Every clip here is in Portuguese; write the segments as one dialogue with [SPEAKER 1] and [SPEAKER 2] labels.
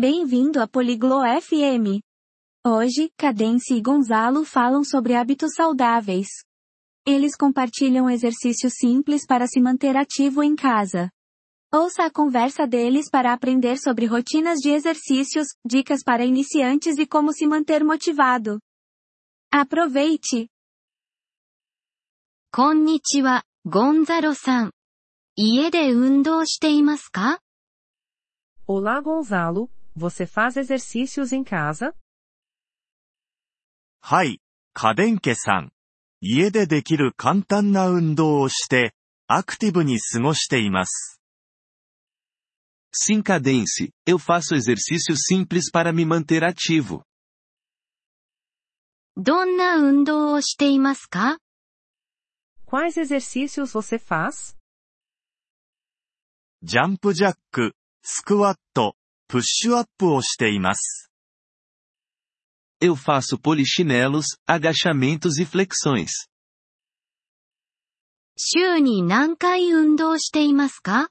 [SPEAKER 1] Bem-vindo à Poliglo FM. Hoje, Cadence e Gonzalo falam sobre hábitos saudáveis. Eles compartilham exercícios simples para se manter ativo em casa. Ouça a conversa deles para aprender sobre rotinas de exercícios, dicas para iniciantes e como se manter motivado. Aproveite!
[SPEAKER 2] Konnichiwa, Gonzalo-san. Ie de undou shite imasu ka?
[SPEAKER 3] Olá, Gonzalo. você faz exercícios em casa?
[SPEAKER 4] はい、家電家さん。家でできる簡単な運動をして、アクティブに過ごしています。
[SPEAKER 5] Sim, Cadence, eu faço exercícios simples para me manter ativo.
[SPEAKER 2] どんな運動をしていますか
[SPEAKER 3] Quais exercícios você faz?
[SPEAKER 4] ジャンプジャック、スクワット、 プッシュアップをしています。
[SPEAKER 5] Eu faço polichinelos, agachamentos e flexões.
[SPEAKER 2] 週に何回運動していますか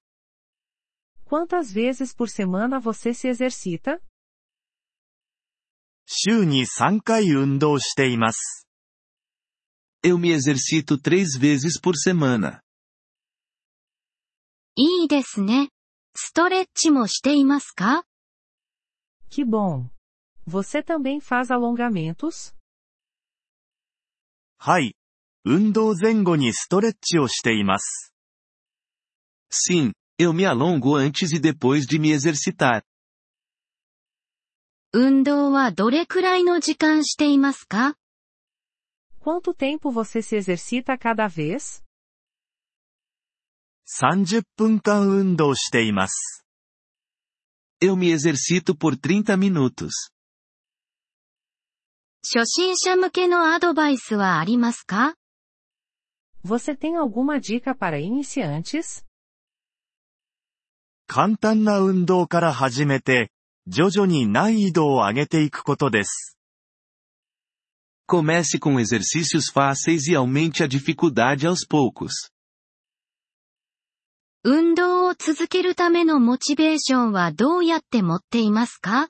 [SPEAKER 3] Quantas vezes por semana você se exercita?
[SPEAKER 4] 週に3回運動しています。
[SPEAKER 5] Eu me exercito três vezes por semana.
[SPEAKER 2] いいですね。ストレッチもしていますか
[SPEAKER 3] Que bom! Você também faz alongamentos?
[SPEAKER 4] はい。運動前後にストレッチをしています。
[SPEAKER 5] Sim, eu me alongo antes e depois de me exercitar.
[SPEAKER 2] 運動はどれくらいの時間していますか
[SPEAKER 3] Quanto tempo você se exercita cada vez?
[SPEAKER 4] 30分間運動しています。
[SPEAKER 5] Eu me exercito por 30 minutos.
[SPEAKER 2] 初心者向けのアドバイスはありますか
[SPEAKER 3] Você tem alguma dica para iniciantes?
[SPEAKER 4] 簡単な運動から始めて、徐々に難易度を上げていくことです。
[SPEAKER 5] Comece com exercícios fáceis e aumente a dificuldade aos poucos.
[SPEAKER 2] 運動を続けるためのモチベーションはどうやって持っていますか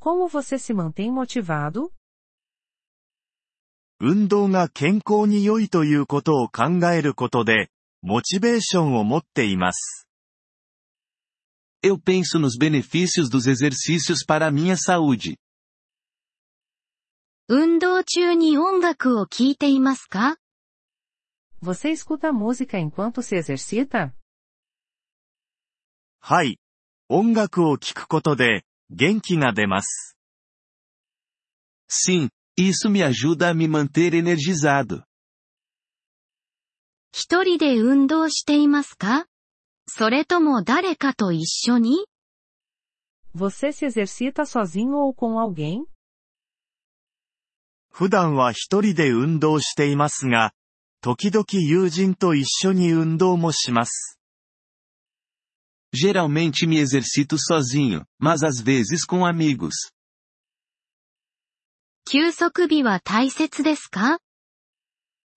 [SPEAKER 3] ？Como você se mantém motivado?
[SPEAKER 4] 運動が健康に良いということを考えることで、モチベーションを持っています。
[SPEAKER 5] Eu penso nos benefícios dos exercícios para minha saúde.
[SPEAKER 2] 運動中に音楽を聴いていますか？
[SPEAKER 3] Você escuta música enquanto se exercita?
[SPEAKER 4] はい。音楽を聴くことで、元気が出ます。
[SPEAKER 5] Sim, isso me ajuda a me manter energizado.
[SPEAKER 2] 一人で運動していますかそれとも誰かと一緒に
[SPEAKER 3] Você se exercita sozinho ou com alguém?
[SPEAKER 4] 普段は一人で運動していますが、時々友人と一緒に運動もします。
[SPEAKER 5] Geralmente me exercito sozinho, mas às vezes com amigos.
[SPEAKER 2] 休息日は大切ですか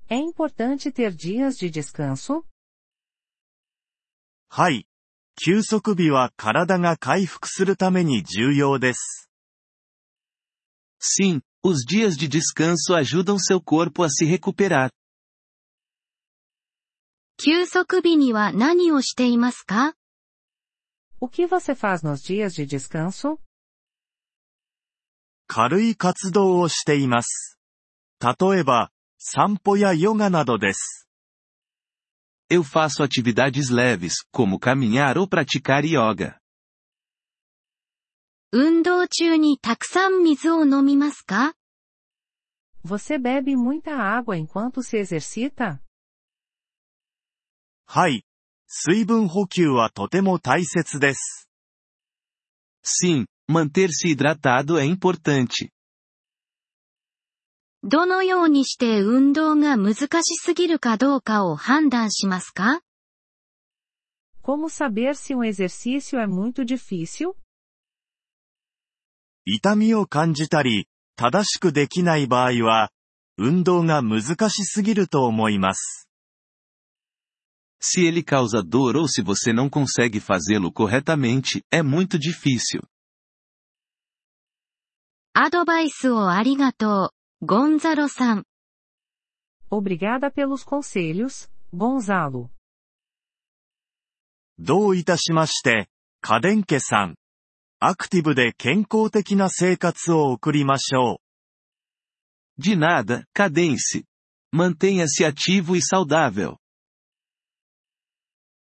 [SPEAKER 3] É importante ter dias de descanso?
[SPEAKER 4] はい。休息日は体が回復するために重要です。
[SPEAKER 5] Sim, os dias de descanso ajudam seu corpo a se recuperar.
[SPEAKER 2] 休息日には何をしていますか
[SPEAKER 3] O que você faz nos dias de descanso?
[SPEAKER 4] 軽い活動をしています。例えば、散歩やヨガなどです。
[SPEAKER 5] Eu faço atividades leves, como caminhar ou praticar yoga.
[SPEAKER 2] 運動中にたくさん水を飲みますか
[SPEAKER 3] Você bebe muita água enquanto se exercita?
[SPEAKER 4] はい。水分補給はとても大切です。
[SPEAKER 5] Sim, manter-se hidratado é importante.
[SPEAKER 2] どのようにして運動が難しすぎるかどうかを判断しますか
[SPEAKER 3] ？Como saber se um exercício é muito difícil?
[SPEAKER 4] 痛みを感じたり、正しくできない場合は、運動が難しすぎると思います。
[SPEAKER 5] Se ele causa dor ou se você não consegue fazê-lo corretamente, é muito difícil.
[SPEAKER 2] アドバイスをありがとう、ゴンザロさん。
[SPEAKER 3] Obrigada pelos conselhos, Gonzalo.
[SPEAKER 4] どういたしまして、家電家さん。アクティブで健康的な生活を送りましょう。
[SPEAKER 5] De nada, Cadence. Mantenha-se ativo e saudável.